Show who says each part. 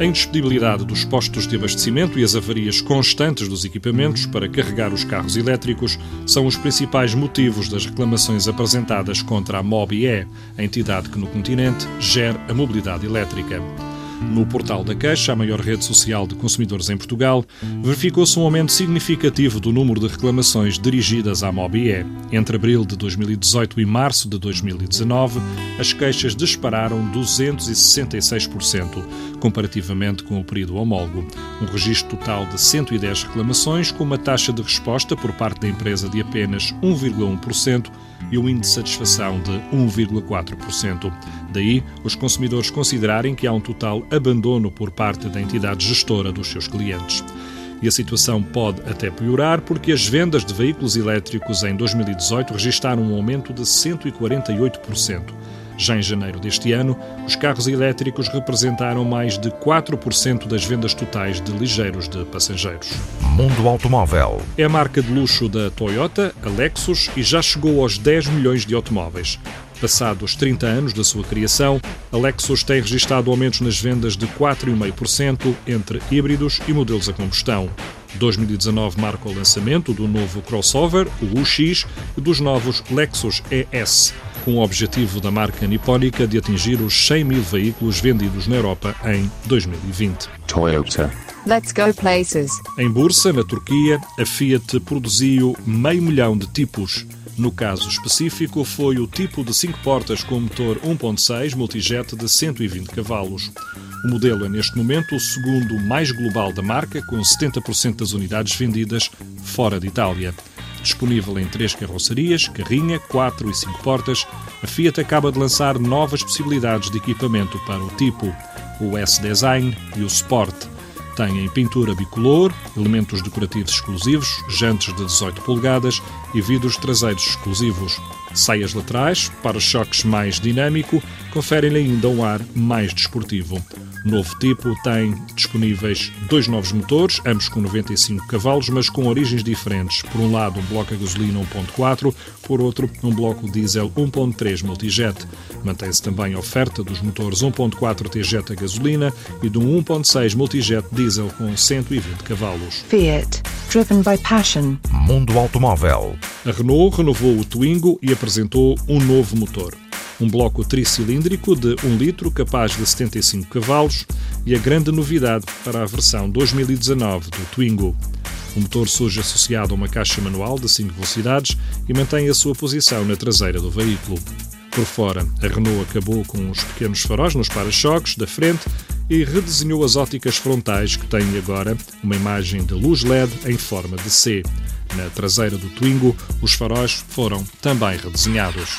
Speaker 1: A indisponibilidade dos postos de abastecimento e as avarias constantes dos equipamentos para carregar os carros elétricos são os principais motivos das reclamações apresentadas contra a MOBIE, a entidade que no continente gera a mobilidade elétrica. No portal da Caixa, a maior rede social de consumidores em Portugal, verificou-se um aumento significativo do número de reclamações dirigidas à MOBIE. Entre abril de 2018 e março de 2019, as queixas dispararam 266%, comparativamente com o período homólogo. Um registro total de 110 reclamações, com uma taxa de resposta por parte da empresa de apenas 1,1% e um índice de satisfação de 1,4%. Daí, os consumidores considerarem que há um total abandono por parte da entidade gestora dos seus clientes. E a situação pode até piorar porque as vendas de veículos elétricos em 2018 registraram um aumento de 148%. Já em janeiro deste ano, os carros elétricos representaram mais de 4% das vendas totais de ligeiros de passageiros.
Speaker 2: Mundo Automóvel.
Speaker 1: É a marca de luxo da Toyota, a Lexus, e já chegou aos 10 milhões de automóveis. Passados 30 anos da sua criação, a Lexus tem registrado aumentos nas vendas de 4,5% entre híbridos e modelos a combustão. 2019 marca o lançamento do novo crossover, o UX, e dos novos Lexus ES, com o objetivo da marca nipónica de atingir os 100 mil veículos vendidos na Europa em 2020.
Speaker 3: Toyota.
Speaker 4: Let's go places.
Speaker 1: Em Bursa, na Turquia, a Fiat produziu meio milhão de tipos. No caso específico, foi o tipo de 5 portas com motor 1.6 multijet de 120 cavalos. O modelo é neste momento o segundo mais global da marca, com 70% das unidades vendidas fora de Itália. Disponível em três carrocerias, carrinha, 4 e 5 portas, a Fiat acaba de lançar novas possibilidades de equipamento para o tipo, o S-Design e o Sport. Tem pintura bicolor, elementos decorativos exclusivos, jantes de 18 polegadas e vidros traseiros exclusivos. Saias laterais, para-choques mais dinâmico, conferem-lhe ainda um ar mais desportivo. O novo tipo tem disponíveis dois novos motores, ambos com 95 cavalos, mas com origens diferentes. Por um lado, um bloco a gasolina 1.4, por outro, um bloco diesel 1.3 multijet. Mantém-se também a oferta dos motores 1.4 T-Jet a gasolina e de um 1.6 multijet diesel com 120 cavalos.
Speaker 4: Fiat. Driven by passion.
Speaker 2: Mundo Automóvel.
Speaker 1: A Renault renovou o Twingo e apresentou um novo motor. Um bloco tricilíndrico de 1 litro capaz de 75 cavalos e a grande novidade para a versão 2019 do Twingo. O motor surge associado a uma caixa manual de 5 velocidades e mantém a sua posição na traseira do veículo. Por fora, a Renault acabou com os pequenos faróis nos para-choques da frente e redesenhou as óticas frontais que têm agora uma imagem de luz LED em forma de C. Na traseira do Twingo, os faróis foram também redesenhados.